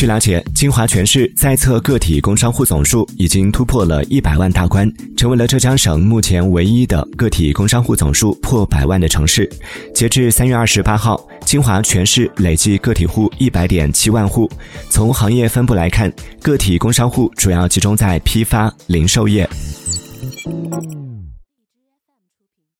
据了解金华全市在册个体工商户总数已经突破了一百万大关成为了浙江省目前唯一的个体工商户总数破百万的城市。截至三月二十八号金华全市累计个体户一百点七万户。从行业分布来看个体工商户主要集中在批发零售业。